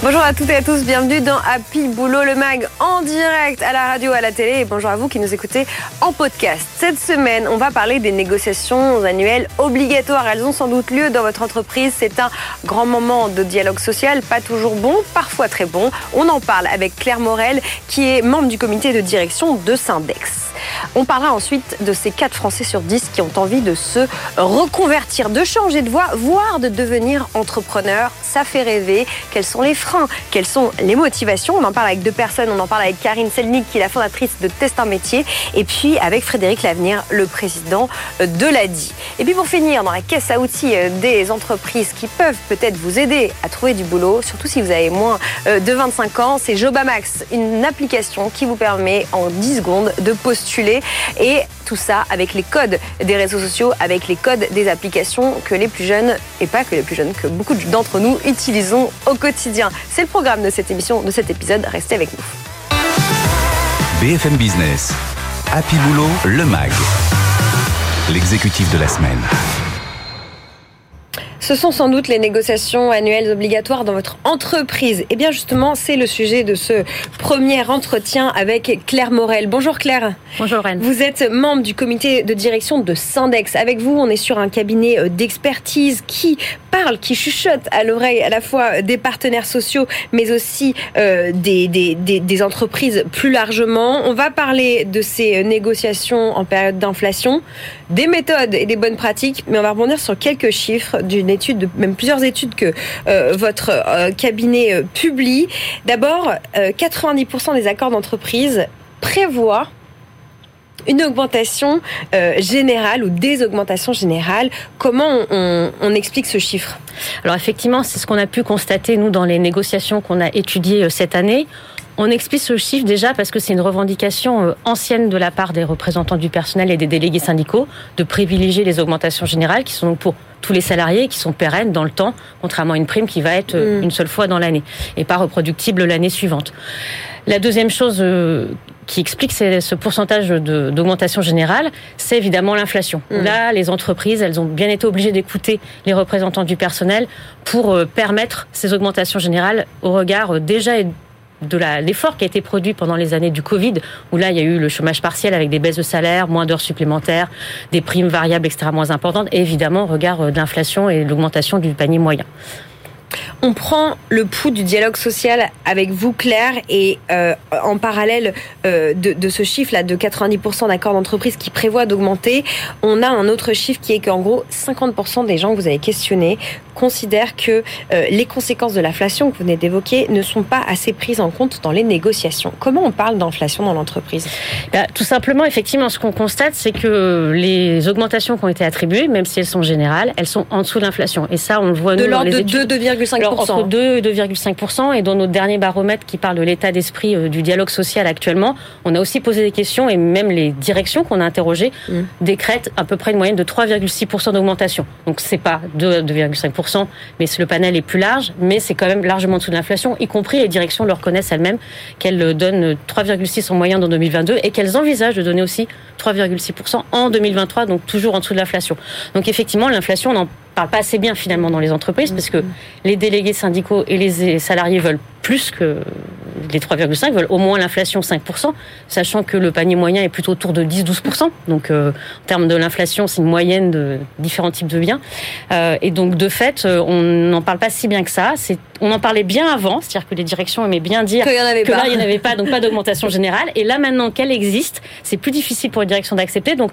Bonjour à toutes et à tous, bienvenue dans Happy Boulot le Mag en direct à la radio, à la télé et bonjour à vous qui nous écoutez en podcast. Cette semaine, on va parler des négociations annuelles obligatoires. Elles ont sans doute lieu dans votre entreprise. C'est un grand moment de dialogue social, pas toujours bon, parfois très bon. On en parle avec Claire Morel qui est membre du comité de direction de Syndex. On parlera ensuite de ces 4 Français sur 10 qui ont envie de se reconvertir, de changer de voie, voire de devenir entrepreneur. Ça fait rêver. Quels sont les freins? Quelles sont les motivations? On en parle avec deux personnes. On en parle avec Karine Selnik, qui est la fondatrice de Test un métier, et puis avec Frédéric Lavenir, le président de l'ADI. Et puis pour finir, dans la caisse à outils des entreprises qui peuvent peut-être vous aider à trouver du boulot, surtout si vous avez moins de 25 ans, c'est Jobamax, une application qui vous permet en 10 secondes de postuler et tout ça avec les codes des réseaux sociaux, avec les codes des applications que les plus jeunes, et pas que les plus jeunes, que beaucoup d'entre nous utilisons au quotidien. C'est le programme de cette émission, de cet épisode. Restez avec nous. BFM Business, Happy Boulot, le MAG, l'exécutif de la semaine. Ce sont sans doute les négociations annuelles obligatoires dans votre entreprise. Et eh bien justement, c'est le sujet de ce premier entretien avec Claire Morel. Bonjour Claire. Bonjour Rennes. Vous êtes membre du comité de direction de Syndex. Avec vous, on est sur un cabinet euh, d'expertise qui parle, qui chuchote à l'oreille à la fois des partenaires sociaux, mais aussi euh, des, des, des, des entreprises plus largement. On va parler de ces négociations en période d'inflation, des méthodes et des bonnes pratiques, mais on va rebondir sur quelques chiffres d'une même plusieurs études que euh, votre euh, cabinet euh, publie. D'abord, 90% des accords d'entreprise prévoient une augmentation générale ou des augmentations générales. Comment on explique ce chiffre? Alors effectivement, c'est ce qu'on a pu constater, nous, dans les négociations qu'on a étudiées cette année. On explique ce chiffre déjà parce que c'est une revendication ancienne de la part des représentants du personnel et des délégués syndicaux de privilégier les augmentations générales qui sont pour tous les salariés qui sont pérennes dans le temps, contrairement à une prime qui va être mm. une seule fois dans l'année et pas reproductible l'année suivante. La deuxième chose qui explique ce pourcentage d'augmentation générale, c'est évidemment l'inflation. Mm. Là, les entreprises, elles ont bien été obligées d'écouter les représentants du personnel pour permettre ces augmentations générales au regard déjà de l'effort qui a été produit pendant les années du Covid, où là, il y a eu le chômage partiel avec des baisses de salaire, moins d'heures supplémentaires, des primes variables extrêmement importantes, et évidemment, au regard de l'inflation et l'augmentation du panier moyen. On prend le pouls du dialogue social avec vous, Claire, et euh, en parallèle euh, de, ce chiffre-là de 90% d'accords d'entreprise qui prévoient d'augmenter, on a un autre chiffre qui est qu'en gros, 50% des gens que vous avez questionnés considèrent que euh, les conséquences de l'inflation que vous venez d'évoquer ne sont pas assez prises en compte dans les négociations. Comment on parle d'inflation dans l'entreprise? Bah, Tout simplement, effectivement, ce qu'on constate, c'est que les augmentations qui ont été attribuées, même si elles sont générales, elles sont en dessous de l'inflation. Et ça, on le voit de nous, dans les de 2,5%. entre 2 et 2,5%. Et dans notre dernier baromètre qui parle de l'état d'esprit euh, du dialogue social actuellement, on a aussi posé des questions et même les directions qu'on a interrogées mmh. décrètent à peu près une moyenne de 3,6% d'augmentation. Donc c'est pas 2,5% mais le panel est plus large, mais c'est quand même largement en dessous de l'inflation, y compris les directions le reconnaissent elles-mêmes, qu'elles donnent 3,6 en moyenne dans 2022 et qu'elles envisagent de donner aussi 3,6% en 2023, donc toujours en dessous de l'inflation. Donc effectivement, l'inflation, on n'en parle pas assez bien finalement dans les entreprises, parce que les délégués syndicaux et les salariés veulent plus que les 3,5 veulent au moins l'inflation 5%, sachant que le panier moyen est plutôt autour de 10-12%. Donc, euh, en termes de l'inflation, c'est une moyenne de différents types de biens. Euh, et donc, de fait, euh, on n'en parle pas si bien que ça. C'est, on en parlait bien avant, c'est-à-dire que les directions aimaient bien dire que là, il n'y en avait pas, donc pas d'augmentation générale. Et là, maintenant qu'elle existe, c'est plus difficile pour les directions d'accepter. Donc,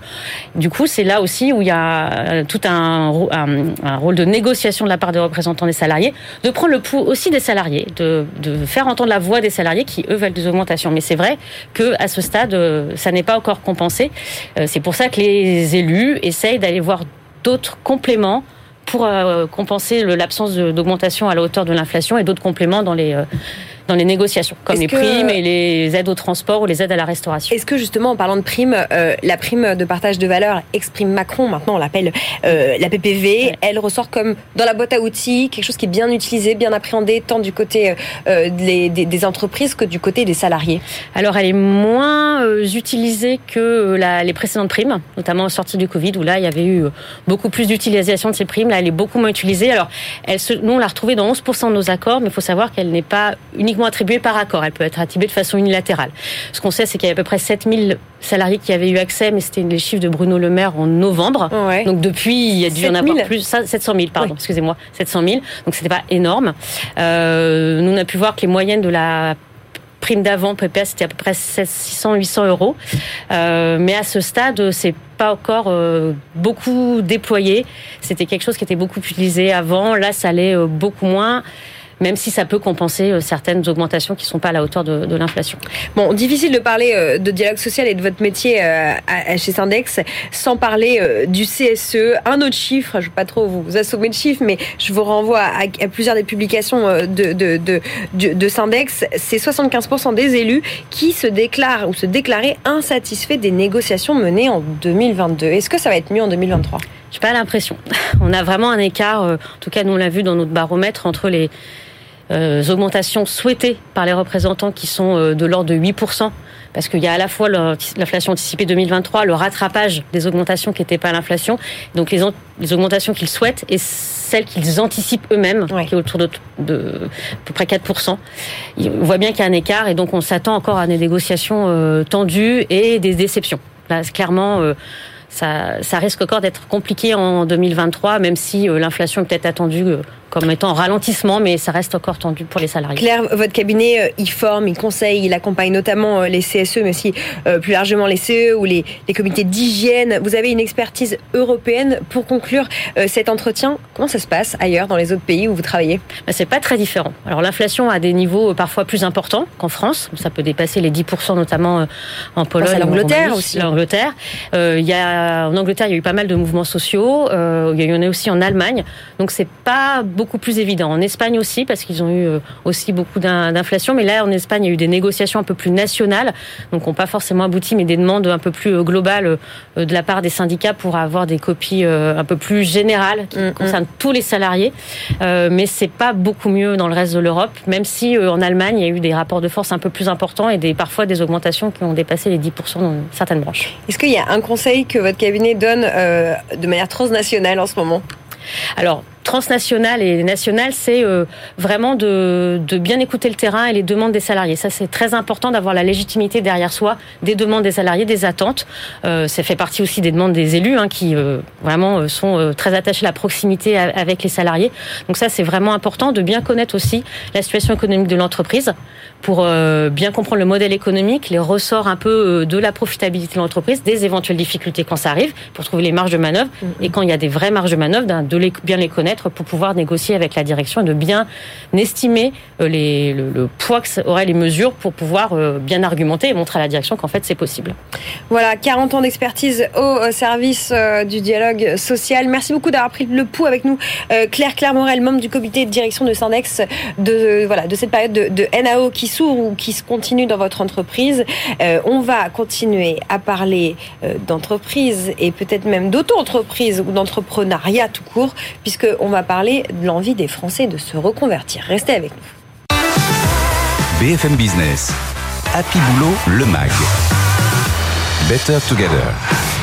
du coup, c'est là aussi où il y a tout un, un, un, rôle de négociation de la part des représentants des salariés, de prendre le pouls aussi des salariés, de, faire entendre la voix des salariés qui, eux, veulent des augmentations. Mais c'est vrai que à ce stade, euh, ça n'est pas encore compensé. Euh, c'est pour ça que les élus essayent d'aller voir d'autres compléments pour euh, compenser l'absence d'augmentation à la hauteur de l'inflation et d'autres compléments dans les dans les négociations, comme les primes et les aides au transport ou les aides à la restauration. Est-ce que justement, en parlant de primes, euh, la prime de partage de valeur exprime Macron, maintenant on l'appelle euh, la PPV, elle ressort comme dans la boîte à outils, quelque chose qui est bien utilisé, bien appréhendé, tant du côté euh, des, des, entreprises que du côté des salariés Alors elle est moins utilisée que la, les précédentes primes, notamment en sortie du Covid, où là il y avait eu beaucoup plus d'utilisation de ces primes. Là elle est beaucoup moins utilisée. Alors elle se, nous on l'a retrouvée dans 11% de nos accords, mais il faut savoir qu'elle n'est pas uniquement attribuée par accord. Elle peut être attribuée de façon unilatérale. Ce qu'on sait, c'est qu'il y a à peu près 7000 salariés qui avaient eu accès, mais c'était les chiffres de Bruno Le Maire en novembre. Donc depuis, il y a dû en avoir plus. 700 000, pardon, excusez-moi, 700 000. Donc c'était pas énorme. Euh, nous on a pu voir que les moyennes de la prime d'avant PPS c'était à peu près 600 800 euros euh, mais à ce stade c'est pas encore euh, beaucoup déployé c'était quelque chose qui était beaucoup utilisé avant là ça allait euh, beaucoup moins même si ça peut compenser euh, certaines augmentations qui ne sont pas à la hauteur de, de l'inflation. Bon, difficile de parler euh, de dialogue social et de votre métier euh, chez Syndex sans parler du CSE. Un autre chiffre, je ne veux pas trop vous assommer de chiffres, mais je vous renvoie à, plusieurs des publications de, de, de, de Syndex. C'est 75% des élus qui se déclarent ou se déclaraient insatisfaits des négociations menées en 2022. Est-ce que ça va être mieux en 2023 j'ai pas l'impression. On a vraiment un écart, en tout cas nous on l'a vu dans notre baromètre, entre les augmentations souhaitées par les représentants qui sont euh, de l'ordre de 8%, parce qu'il y a à la fois l'inflation anticipée 2023, le rattrapage des augmentations qui n'étaient pas l'inflation, donc les, les augmentations qu'ils souhaitent et celles qu'ils anticipent eux-mêmes, qui est autour de, de, à peu près 4%. On voit bien qu'il y a un écart et donc on s'attend encore à des négociations euh, tendues et des déceptions. Là, clairement, ça, ça risque encore d'être compliqué en 2023, même si l'inflation est peut-être attendue comme étant en ralentissement, mais ça reste encore tendu pour les salariés. Claire, votre cabinet, euh, il forme, il conseille, il accompagne notamment euh, les CSE, mais aussi euh, plus largement les CE ou les, les comités d'hygiène. Vous avez une expertise européenne. Pour conclure cet entretien, comment ça se passe ailleurs, dans les autres pays où vous travaillez? Ben, C'est pas très différent. Alors l'inflation a des niveaux parfois plus importants qu'en France. Ça peut dépasser les 10%, notamment en Pologne. À l'Angleterre aussi. L'Angleterre. y a, en Angleterre, il y a eu pas mal de mouvements sociaux. il y en a aussi en Allemagne. Donc c'est pas beaucoup beaucoup plus évident. En Espagne aussi, parce qu'ils ont eu euh, aussi beaucoup d'inflation. Mais là, en Espagne, il y a eu des négociations un peu plus nationales, donc n'ont pas forcément abouti, mais des demandes un peu plus euh, globales euh, de la part des syndicats pour avoir des copies un peu plus générales qui mm, mm. concernent tous les salariés. Mais c'est pas beaucoup mieux dans le reste de l'Europe, même si en Allemagne, il y a eu des rapports de force un peu plus importants et des, parfois des augmentations qui ont dépassé les 10% dans certaines branches. Est-ce qu'il y a un conseil que votre cabinet donne de manière transnationale en ce moment? Alors, transnationale et nationale, c'est euh, vraiment de, de, bien écouter le terrain et les demandes des salariés. Ça, c'est très important d'avoir la légitimité derrière soi des demandes des salariés, des attentes. Euh, ça fait partie aussi des demandes des élus hein, qui euh, vraiment euh, sont très attachés à la proximité avec les salariés. Donc ça, c'est vraiment important de bien connaître aussi la situation économique de l'entreprise pour bien comprendre le modèle économique, les ressorts un peu de la profitabilité de l'entreprise, des éventuelles difficultés quand ça arrive, pour trouver les marges de manœuvre. Mm-hmm. Et quand il y a des vraies marges de manœuvre, de les, bien les connaître pour pouvoir négocier avec la direction et de bien estimer euh, le, poids que auraient les mesures pour pouvoir euh, bien argumenter et montrer à la direction qu'en fait c'est possible. Voilà, 40 ans d'expertise au service euh, du dialogue social. Merci beaucoup d'avoir pris le pouls avec nous. Claire Claire Morel, membre du comité de direction de Syndex, de, voilà, de cette période de, de NAO qui s'ouvre ou qui se continue dans votre entreprise. on va continuer à parler d'entreprise et peut-être même d'auto-entreprise ou d'entrepreneuriat tout court, puisque on va parler de l'envie des Français de se reconvertir. Restez avec nous. BFM Business. Happy Boulot, le MAG. Better Together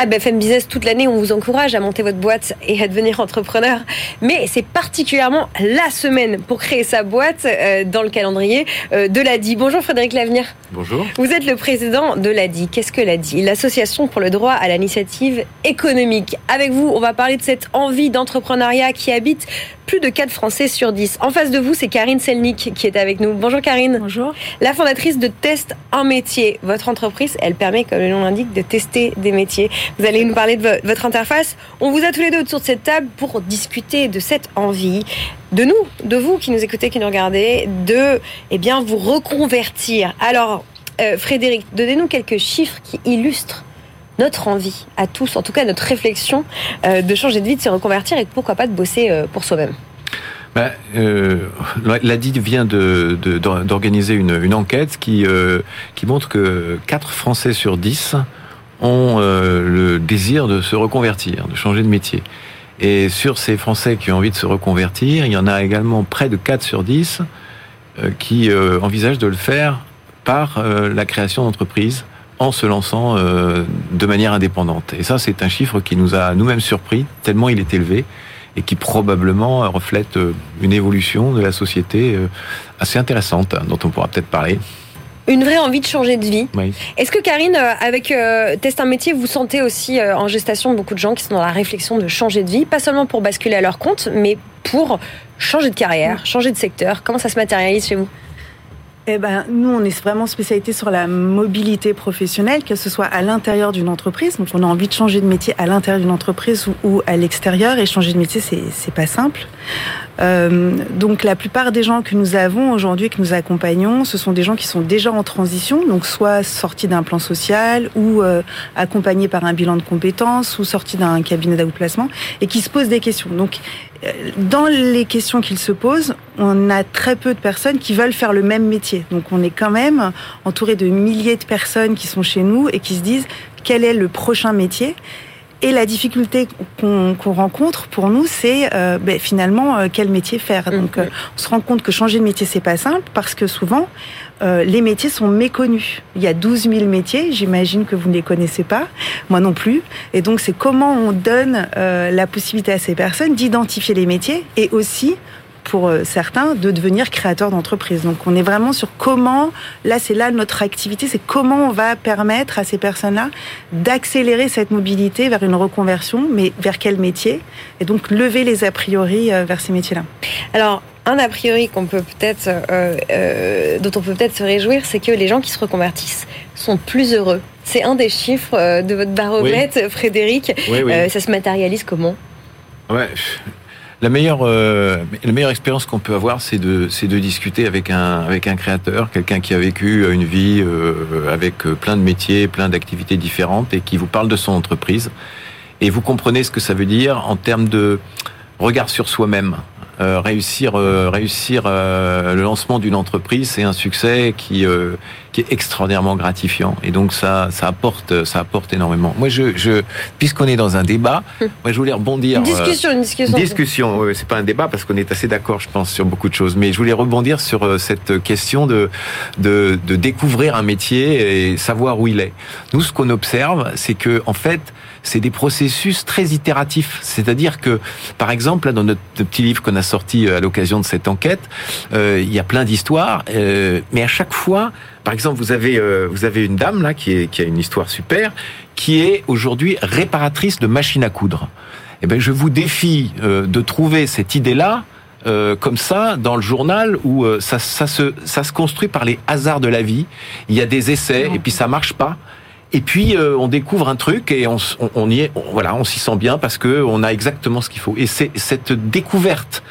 à BFM Business toute l'année, on vous encourage à monter votre boîte et à devenir entrepreneur. Mais c'est particulièrement la semaine pour créer sa boîte euh, dans le calendrier euh, de l'ADI. Bonjour Frédéric Lavenir. Bonjour. Vous êtes le président de l'ADI. Qu'est-ce que l'ADI L'association pour le droit à l'initiative économique. Avec vous, on va parler de cette envie d'entrepreneuriat qui habite plus de 4 Français sur 10. En face de vous, c'est Karine Selnik qui est avec nous. Bonjour Karine. Bonjour. La fondatrice de Test un métier. Votre entreprise, elle permet, comme le nom l'indique, de tester des métiers. Vous allez nous parler de votre interface. On vous a tous les deux autour de cette table pour discuter de cette envie de nous, de vous qui nous écoutez, qui nous regardez, de eh bien, vous reconvertir. Alors, euh, Frédéric, donnez-nous quelques chiffres qui illustrent notre envie à tous, en tout cas notre réflexion euh, de changer de vie, de se reconvertir et pourquoi pas de bosser euh, pour soi-même. Ben, euh, L'ADI vient d'organiser une, enquête qui, qui montre que 4 Français sur 10 ont euh, le désir de se reconvertir, de changer de métier. Et sur ces Français qui ont envie de se reconvertir, il y en a également près de 4 sur 10 euh, qui euh, envisagent de le faire par euh, la création d'entreprises en se lançant de manière indépendante. Et ça, c'est un chiffre qui nous a nous-mêmes surpris, tellement il est élevé et qui probablement reflète une évolution de la société assez intéressante, dont on pourra peut-être parler. Une vraie envie de changer de vie. Est-ce que Karine, avec Test un métier, vous sentez aussi en gestation beaucoup de gens qui sont dans la réflexion de changer de vie, pas seulement pour basculer à leur compte, mais pour changer de carrière, changer de secteur? Comment ça se matérialise chez vous? Eh ben, nous, on est vraiment spécialité sur la mobilité professionnelle, que ce soit à l'intérieur d'une entreprise. Donc, on a envie de changer de métier à l'intérieur d'une entreprise ou, à l'extérieur. Et changer de métier, c'est, pas simple. Euh, donc, la plupart des gens que nous avons aujourd'hui, que nous accompagnons, ce sont des gens qui sont déjà en transition, donc soit sortis d'un plan social ou euh, accompagnés par un bilan de compétences ou sortis d'un cabinet d'outplacement et qui se posent des questions. Donc, dans les questions qu'ils se posent, on a très peu de personnes qui veulent faire le même métier. Donc on est quand même entouré de milliers de personnes qui sont chez nous et qui se disent quel est le prochain métier? Et la difficulté qu'on rencontre pour nous, c'est euh, ben, finalement euh, quel métier faire. Donc, euh, on se rend compte que changer de métier, c'est pas simple parce que souvent, les métiers sont méconnus. Il y a 12 000 métiers, j'imagine que vous ne les connaissez pas, moi non plus. Et donc, c'est comment on donne la possibilité à ces personnes d'identifier les métiers et aussi pour euh, certains de devenir créateurs d'entreprise. Donc on est vraiment sur comment, là c'est là notre activité, c'est comment on va permettre à ces personnes-là d'accélérer cette mobilité vers une reconversion, mais vers quel métier? Et donc lever les a priori euh, vers ces métiers-là. Alors un a priori qu'on peut peut-être, euh, dont on peut peut-être se réjouir, c'est que les gens qui se reconvertissent sont plus heureux. C'est un des chiffres de votre baromètre, Frédéric. ça se matérialise comment? Ouais, la meilleure, euh, la meilleure expérience qu'on peut avoir, c'est de, c'est de discuter avec un, avec un créateur, quelqu'un qui a vécu une vie euh, avec euh, plein de métiers, plein d'activités différentes et qui vous parle de son entreprise. Et vous comprenez ce que ça veut dire en termes de regard sur soi-même. Euh, réussir euh, réussir euh, le lancement d'une entreprise, c'est un succès qui qui est extraordinairement gratifiant. Et donc ça ça apporte ça apporte énormément. Moi je, je puisqu'on est dans un débat, hum. moi je voulais rebondir. Une discussion, une discussion. Discussion. c'est pas un débat parce qu'on est assez d'accord, je pense, sur beaucoup de choses. Mais je voulais rebondir sur cette question de de, de découvrir un métier et savoir où il est. Nous, ce qu'on observe, c'est que en fait c'est des processus très itératifs. C'est-à-dire que, par exemple, là, dans notre petit livre qu'on a sorti euh, à l'occasion de cette enquête, euh, il y a plein d'histoires, euh, mais à chaque fois, par exemple, vous avez vous avez une dame là qui, est, qui a une histoire super, qui est aujourd'hui réparatrice de machines à coudre. Eh ben, je vous défie de trouver cette idée-là. comme ça dans le journal où ça, ça, se, ça se construit par les hasards de la vie. Il y a des essais et puis ça marche pas. Et puis euh, on découvre un truc et on, on, y est, voilà, on s'y sent bien parce que on a exactement ce qu'il faut. Et c'est cette découverte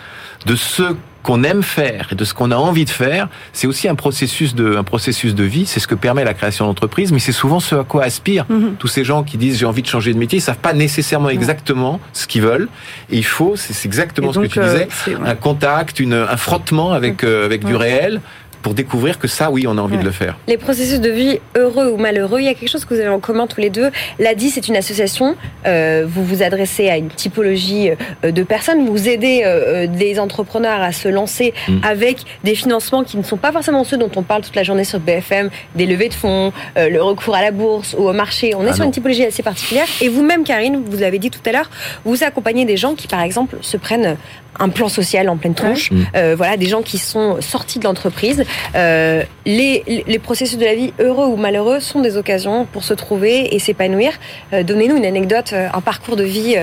de ce qu'on aime faire et de ce qu'on a envie de faire, c'est aussi un processus de un processus de vie. C'est ce que permet la création d'entreprise, mais c'est souvent ce à quoi aspirent mhm. tous ces gens qui disent j'ai envie de changer de métier. Ils savent pas nécessairement exactement ce qu'ils veulent. Et il faut, c'est exactement ce que tu disais, euh, un contact, une, un frottement avec euh, avec du réel pour découvrir que ça, oui, on a envie de le faire. Les processus de vie heureux ou malheureux, il y a quelque chose que vous avez en commun tous les deux. L'ADI, c'est une association. Euh, vous vous adressez à une typologie euh, de personnes. Vous aidez euh, des entrepreneurs à se lancer mm. avec des financements qui ne sont pas forcément ceux dont on parle toute la journée sur BFM, des levées de fonds, le recours à la bourse ou au marché. On est ah sur une typologie assez particulière. Et vous-même, Karine, vous l'avez dit tout à l'heure, vous accompagnez des gens qui, par exemple, se prennent un plan social en pleine tronche. Mm. voilà, des gens qui sont sortis de l'entreprise euh, les, les, processus de la vie, heureux ou malheureux, sont des occasions pour se trouver et s'épanouir. Euh, donnez-nous une anecdote, euh, un parcours de vie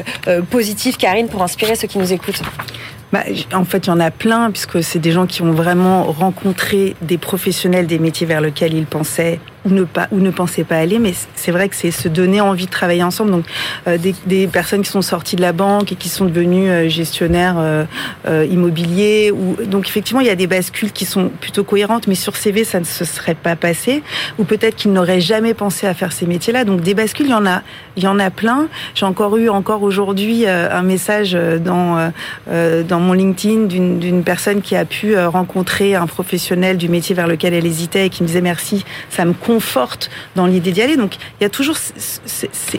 positif, Karine, pour inspirer ceux qui nous écoutent. Bah, en fait, il y en a plein, puisque c'est des gens qui ont vraiment rencontré des professionnels des métiers vers lesquels ils pensaient ou ne pas ou ne pensaient pas aller. Mais c'est vrai que c'est se donner envie de travailler ensemble. Donc des, des, personnes qui sont sorties de la banque et qui sont devenues gestionnaires immobiliers. Ou donc effectivement, il y a des bascules qui sont plutôt cohérentes, mais sur CV, ça ne se serait pas passé. Ou peut-être qu'ils n'auraient jamais pensé à faire ces métiers-là. Donc des bascules, il y en a, il y en a plein. J'ai encore eu encore aujourd'hui un message dans dans mon LinkedIn d'une personne qui a pu rencontrer un professionnel du métier vers lequel elle hésitait et qui me disait merci, ça me conforte dans l'idée d'y aller. Donc il y a toujours,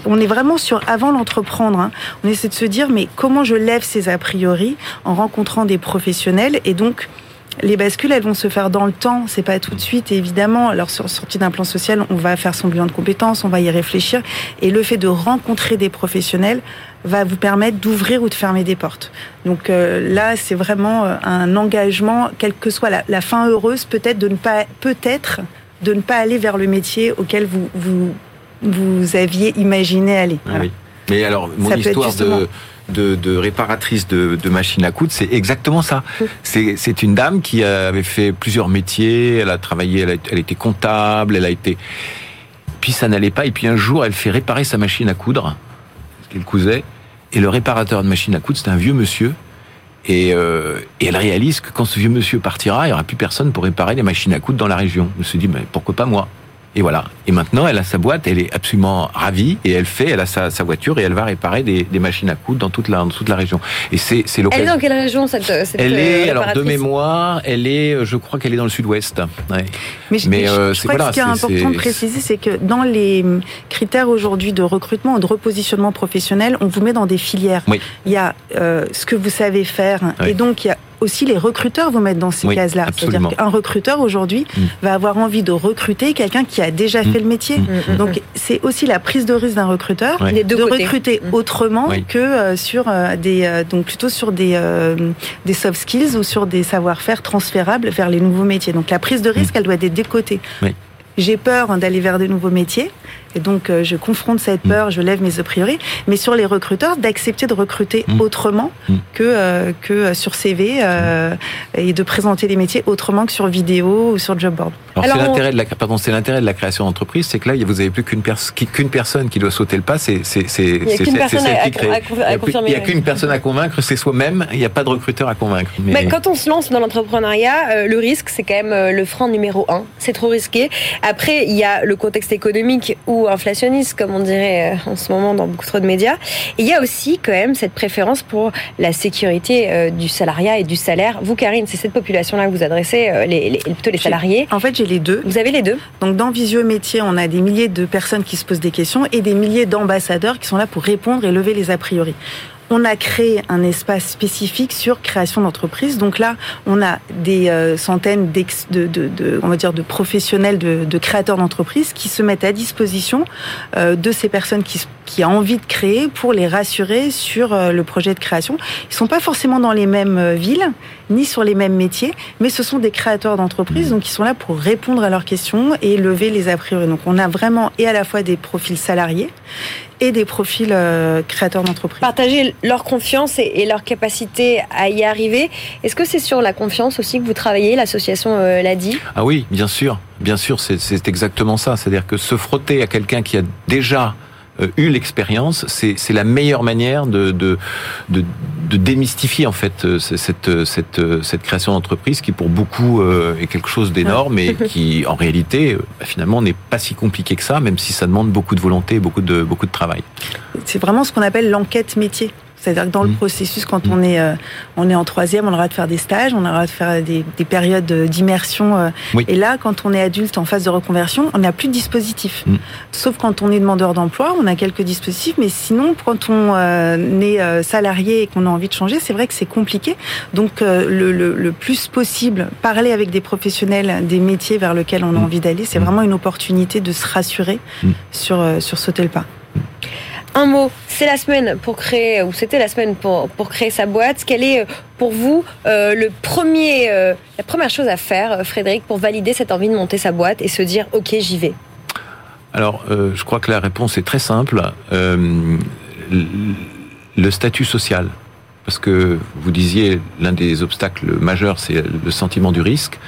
on est vraiment sur avant l'entreprendre. Hein. On essaie de se dire mais comment je lève ces a priori en rencontrant des professionnels? Et donc les bascules, elles vont se faire dans le temps, c'est pas tout de suite. évidemment, alors sur sortie d'un plan social, on va faire son bilan de compétences, on va y réfléchir. Et le fait de rencontrer des professionnels va vous permettre d'ouvrir ou de fermer des portes. Donc euh, là, c'est vraiment euh, un engagement, quelle que soit la, fin heureuse, peut-être de ne pas, peut-être de ne pas aller vers le métier auquel vous vous, vous aviez imaginé aller. Ah oui. Mais alors, mon histoire de de, réparatrice de, machines à coudre, c'est exactement ça. C'est une dame qui avait fait plusieurs métiers, elle a travaillé, elle, était comptable, elle a été... Puis ça n'allait pas, et puis un jour, elle fait réparer sa machine à coudre, qu'elle cousait, et le réparateur de machine à coudre, c'est un vieux monsieur, et, euh, et, elle réalise que quand ce vieux monsieur partira, il n'y aura plus personne pour réparer les machines à coudre dans la région. Elle se dit, mais pourquoi pas moi? Et voilà. Et maintenant, elle a sa boîte, elle est absolument ravie et elle fait, elle a sa, sa voiture et elle va réparer des, des, machines à coudre dans toute la, dans toute la région. Et c'est, c'est Elle est dans quelle région cette, cette Elle est, alors de mémoire, elle est, je crois qu'elle est dans le sud-ouest. Ouais. Mais, mais, euh, je, crois que ce qui est important de préciser, c'est que dans les critères aujourd'hui de recrutement, de repositionnement professionnel, on vous met dans des filières. Oui. Il y a euh, ce que vous savez faire et donc il y a aussi les recruteurs vous mettre dans ces cases-là. C'est-à-dire qu'un recruteur aujourd'hui mm. va avoir envie de recruter quelqu'un qui a déjà mm. fait le métier. Mm, Donc c'est aussi la prise de risque d'un recruteur de recruter autrement que euh, sur euh, des euh, donc plutôt sur des des soft skills ou sur des savoir-faire transférables vers les nouveaux métiers. Donc la prise de risque, elle doit être des côtés. J'ai peur d'aller vers de nouveaux métiers. Et donc, euh, je confronte cette mm. peur, je lève mes a priori. Mais sur les recruteurs, d'accepter de recruter mm. autrement mm. que, euh, que euh, sur CV et de présenter les métiers autrement que sur vidéo ou sur job board. Alors, c'est l'intérêt de la pardon, c'est l'intérêt de la création d'entreprise, c'est que là, vous n'avez plus qu'une qu'une personne qui doit sauter le pas, c'est c'est c'est c'est celle qui crée. Il n'y a qu'une personne à convaincre, c'est soi-même. Il n'y a pas de recruteur à convaincre. Mais... quand on se lance dans l'entrepreneuriat, le risque, c'est quand même le frein numéro un. C'est trop risqué. Après, il y a le contexte économique où inflationniste, comme on dirait euh, en ce moment dans beaucoup trop de médias. Et il y a aussi quand même cette préférence pour la sécurité euh, du salariat et du salaire. Vous, Karine, c'est cette population-là que vous adressez, euh, les, plutôt les salariés. En fait, j'ai les deux. Vous avez les deux. Donc, dans Visio Métier, on a des milliers de personnes qui se posent des questions et des milliers d'ambassadeurs qui sont là pour répondre et lever les a priori on a créé un espace spécifique sur création d'entreprise. Donc là, on a des euh, centaines de, de, de, on va dire, de professionnels, de, créateurs d'entreprises qui se mettent à disposition euh, de ces personnes qui, qui ont envie de créer pour les rassurer sur euh, le projet de création. Ils sont pas forcément dans les mêmes villes ni sur les mêmes métiers, mais ce sont des créateurs d'entreprises, donc ils sont là pour répondre à leurs questions et lever les a priori. Donc on a vraiment et à la fois des profils salariés et des profils euh, créateurs d'entreprise. Partager leur confiance et, leur capacité à y arriver. Est-ce que c'est sur la confiance aussi que vous travaillez L'association euh, l'a dit? Ah oui, bien sûr. Bien sûr, c'est exactement ça. C'est-à-dire que se frotter à quelqu'un qui a déjà euh, eu l'expérience, c'est la meilleure manière de, de, de, de, démystifier en fait euh, cette, euh, cette, cette création d'entreprise qui pour beaucoup est quelque chose d'énorme et qui en réalité bah, finalement n'est pas si compliqué que ça, même si ça demande beaucoup de volonté et beaucoup de, beaucoup de travail. C'est vraiment ce qu'on appelle l'enquête métier. C'est-à-dire que dans le mmh. processus, quand mmh. on est euh, on est en troisième, on aura de faire des stages, on aura de faire des, des périodes d'immersion. Euh. Et là, quand on est adulte en phase de reconversion, on n'a plus de dispositif. Mmh. Sauf quand on est demandeur d'emploi, on a quelques dispositifs, mais sinon, quand on euh, est salarié et qu'on a envie de changer, c'est vrai que c'est compliqué. Donc, le, le, le, plus possible, parler avec des professionnels des métiers vers lesquels on a envie d'aller, c'est vraiment une opportunité de se rassurer sur sur sauter le pas un mot, c'est la semaine pour créer, ou c'était la semaine pour, créer sa boîte. Quelle est euh, pour vous euh, euh, la première chose à faire, Frédéric, pour valider cette envie de monter sa boîte et se dire ok, j'y vais? Alors, je crois que la réponse est très simple. le statut social. Parce que vous disiez, l'un des obstacles majeurs, c'est le sentiment du risque.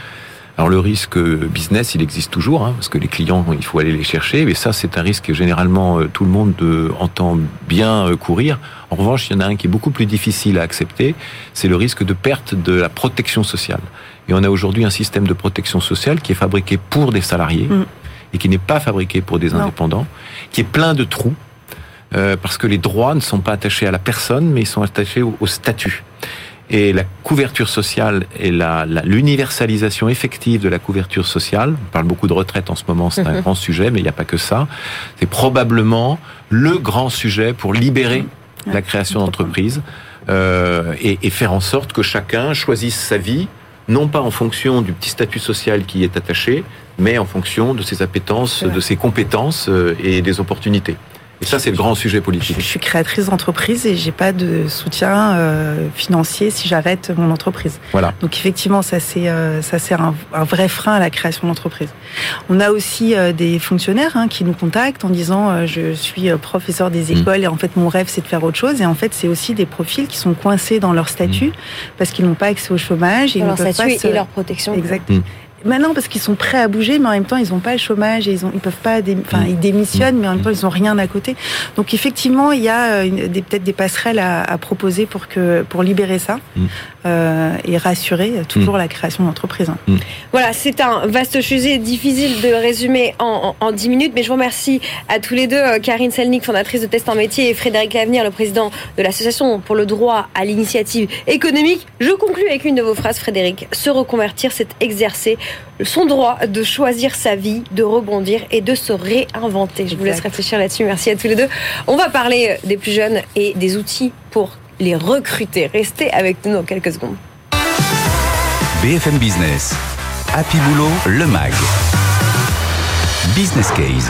Alors le risque business, il existe toujours, hein, parce que les clients, il faut aller les chercher, mais ça c'est un risque que généralement tout le monde entend bien courir. En revanche, il y en a un qui est beaucoup plus difficile à accepter, c'est le risque de perte de la protection sociale. Et on a aujourd'hui un système de protection sociale qui est fabriqué pour des salariés mm. et qui n'est pas fabriqué pour des indépendants, qui est plein de trous. Euh, parce que les droits ne sont pas attachés à la personne, mais ils sont attachés au, statut. Et la couverture sociale et l'universalisation la, effective de la couverture sociale, on parle beaucoup de retraite en ce moment, c'est un mhm. grand sujet, mais il n'y a pas que ça, c'est probablement le grand sujet pour libérer la création d'entreprises euh, et, et, faire en sorte que chacun choisisse sa vie, non pas en fonction du petit statut social qui est attaché, mais en fonction de ses appétences, de ses compétences euh, et des opportunités. Et ça, c'est le grand sujet politique. Je suis créatrice d'entreprise et j'ai pas de soutien euh, financier si j'arrête mon entreprise. Voilà. Donc effectivement, ça c'est euh, ça c'est un, vrai frein à la création d'entreprise. On a aussi euh, des fonctionnaires hein, qui nous contactent en disant je suis professeur des mmh. écoles et en fait mon rêve c'est de faire autre chose. Et en fait, c'est aussi des profils qui sont coincés dans leur statut mmh. parce qu'ils n'ont pas accès au chômage. Et leur statut et leur protection. Exactement. Maintenant, parce qu'ils sont prêts à bouger, mais en même temps, ils n'ont pas le chômage et ils ont, peuvent pas, enfin, ils démissionnent, mais en même temps, ils n'ont rien à côté. Donc, effectivement, il y a euh, peut-être des passerelles à, proposer pour libérer ça mm. Euh, et rassurer toujours mm. la création d'entreprise. Mm. Voilà, c'est un vaste sujet difficile de résumer en, en, en, 10 minutes, mais je vous remercie à tous les deux, euh, Karine Selnik, fondatrice de Test en métier, et Frédéric Lavenir, le président de l'association pour le droit à l'initiative économique. Je conclus avec une de vos phrases, Frédéric. Se reconvertir, c'est exercer son droit de choisir sa vie, de rebondir et de se réinventer. Je vous laisse réfléchir là-dessus. Merci à tous les deux. On va parler des plus jeunes et des outils pour les recruter. Restez avec nous dans quelques secondes. BFM Business. Happy Boulot, le MAG. Business Case.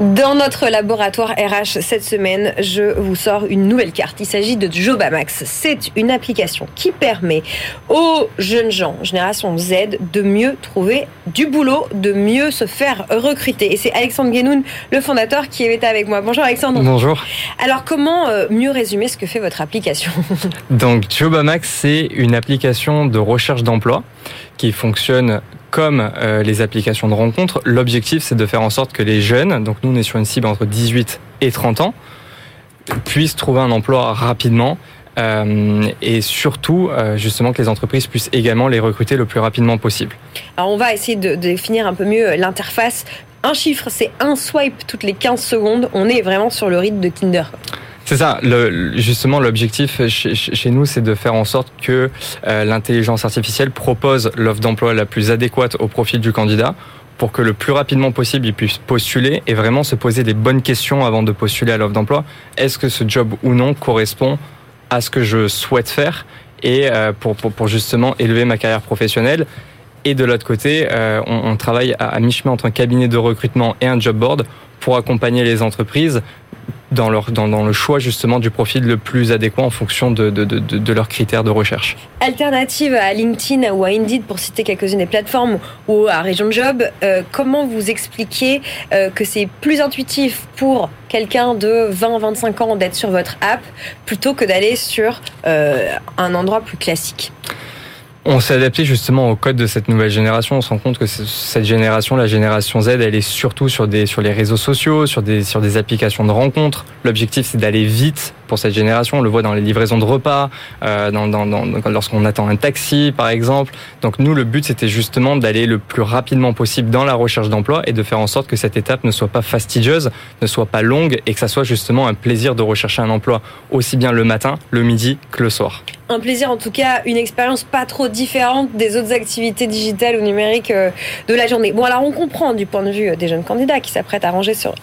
Dans notre laboratoire RH cette semaine, je vous sors une nouvelle carte. Il s'agit de Jobamax. C'est une application qui permet aux jeunes gens, génération Z, de mieux trouver du boulot, de mieux se faire recruter. Et c'est Alexandre Guénoun, le fondateur, qui est avec moi. Bonjour Alexandre. Bonjour. Alors comment euh, mieux résumer ce que fait votre application Donc Jobamax, c'est une application de recherche d'emploi qui fonctionne comme euh, les applications de rencontre, l'objectif c'est de faire en sorte que les jeunes, donc nous on est sur une cible entre 18 et 30 ans, puissent trouver un emploi rapidement euh, et surtout euh, justement que les entreprises puissent également les recruter le plus rapidement possible. Alors on va essayer de, définir un peu mieux l'interface. Un chiffre, c'est un swipe toutes les 15 secondes. On est vraiment sur le rythme de Tinder. C'est ça. Justement, l'objectif chez, nous, c'est de faire en sorte que euh, l'intelligence artificielle propose l'offre d'emploi la plus adéquate au profil du candidat pour que le plus rapidement possible, il puisse postuler et vraiment se poser des bonnes questions avant de postuler à l'offre d'emploi. Est-ce que ce job ou non correspond à ce que je souhaite faire et euh, pour justement élever ma carrière professionnelle et de l'autre côté, euh, on, travaille à, mi-chemin entre un cabinet de recrutement et un job board pour accompagner les entreprises dans, leur, dans, le choix justement du profil le plus adéquat en fonction de, de, de, leurs critères de recherche. Alternative à LinkedIn ou à Indeed, pour citer quelques-unes des plateformes, ou à Région Job, euh, comment vous expliquez euh, que c'est plus intuitif pour quelqu'un de 20-25 ans d'être sur votre app plutôt que d'aller sur un endroit plus classique? On s'est adapté justement au code de cette nouvelle génération. On se rend compte que cette génération, la génération Z, elle est surtout sur des sur les réseaux sociaux, sur des sur des applications de rencontres. L'objectif, c'est d'aller vite pour cette génération. On le voit dans les livraisons de repas, euh, lorsqu'on attend un taxi, par exemple. Donc nous, le but, c'était justement d'aller le plus rapidement possible dans la recherche d'emploi et de faire en sorte que cette étape ne soit pas fastidieuse, ne soit pas longue et que ça soit justement un plaisir de rechercher un emploi aussi bien le matin, le midi que le soir un plaisir en tout cas, une expérience pas trop différente des autres activités digitales ou numériques euh, de la journée. Bon alors on comprend du point de vue des jeunes candidats qui s'apprêtent à, rentrer sur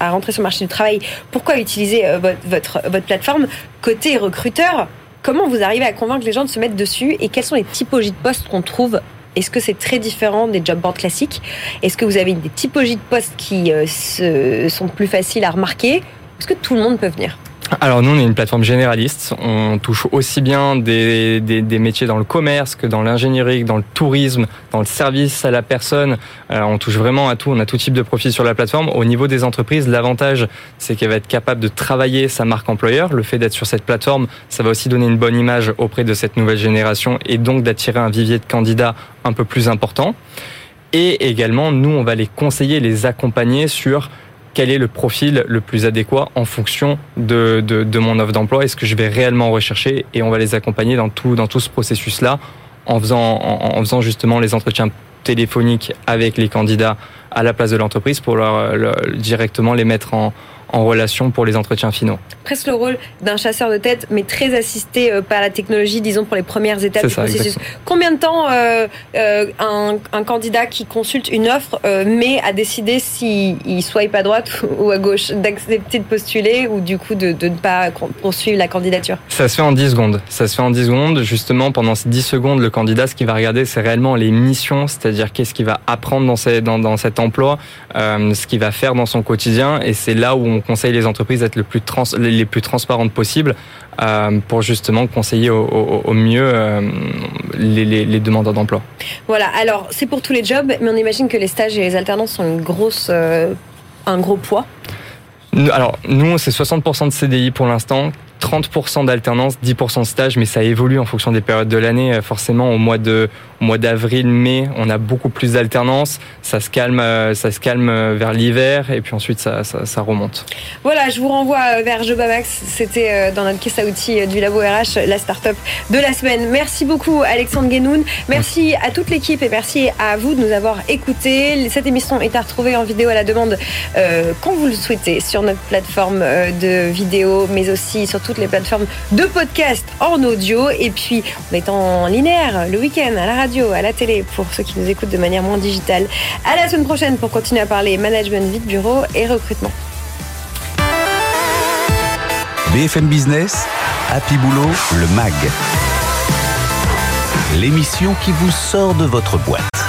le marché du travail pourquoi utiliser euh, votre, plateforme. Côté recruteur, comment vous arrivez à convaincre les gens de se mettre dessus et quelles sont les typologies de postes qu'on trouve? Est-ce que c'est très différent des job boards classiques? Est-ce que vous avez des typologies de postes qui euh, sont plus faciles à remarquer? Est-ce que tout le monde peut venir? Alors nous, on est une plateforme généraliste. On touche aussi bien des, des, des métiers dans le commerce que dans l'ingénierie, dans le tourisme, dans le service à la personne. Euh, on touche vraiment à tout. On a tout type de profil sur la plateforme. Au niveau des entreprises, l'avantage, c'est qu'elle va être capable de travailler sa marque employeur. Le fait d'être sur cette plateforme, ça va aussi donner une bonne image auprès de cette nouvelle génération et donc d'attirer un vivier de candidats un peu plus important. Et également, nous, on va les conseiller, les accompagner sur quel est le profil le plus adéquat en fonction de, de, mon offre d'emploi et ce que je vais réellement rechercher et on va les accompagner dans tout, dans tout ce processus-là en faisant, faisant justement les entretiens téléphoniques avec les candidats à la place de l'entreprise pour leur, directement les mettre en, en relation pour les entretiens finaux. Presque le rôle d'un chasseur de tête, mais très assisté euh, par la technologie, disons pour les premières étapes du ça, processus. exactement. Combien de temps euh, euh, un, un candidat qui consulte une offre euh, met à décider s'il swipe à droite ou à gauche, d'accepter de postuler ou du coup de, de ne pas poursuivre la candidature? Ça se fait en 10 secondes. Ça se fait en 10 secondes. Justement, pendant ces 10 secondes, le candidat, ce qu'il va regarder, c'est réellement les missions, c'est-à-dire qu'est-ce qu'il va apprendre dans, dans, dans cet emploi, ce qu'il va faire dans son quotidien. Et c'est là où on conseille les entreprises d'être le plus trans, les plus transparentes possible euh, pour justement conseiller au, au, au mieux euh, les, les, les demandeurs d'emploi. Voilà, alors c'est pour tous les jobs, mais on imagine que les stages et les alternances sont une grosse, euh, un gros poids. Alors, nous, c'est 60% de CDI pour l'instant, 30% d'alternance, 10% de stage, mais ça évolue en fonction des périodes de l'année. Euh, Forcément, au mois de, au mois d'avril, mai, on a beaucoup plus d'alternance. Ça se calme, euh, ça se calme euh, vers l'hiver, et puis ensuite, ça, ça, remonte. Voilà, je vous renvoie vers Jobamax. C'était dans notre caisse à outils du Labo RH, la start-up de la semaine. Merci beaucoup, Alexandre Guénoun. Merci à toute l'équipe et merci à vous de nous avoir écoutés. Cette émission est à retrouver en vidéo à la demande quand vous le souhaitez sur notre plateforme de vidéo, mais aussi sur toutes les plateformes de podcast en audio. Et puis, on est en linéaire le week-end à la radio, à la télé pour ceux qui nous écoutent de manière moins digitale. À la semaine prochaine pour continuer à parler management, vie de bureau et recrutement. BFM Business, Happy Boulot, le MAG. L'émission qui vous sort de votre boîte.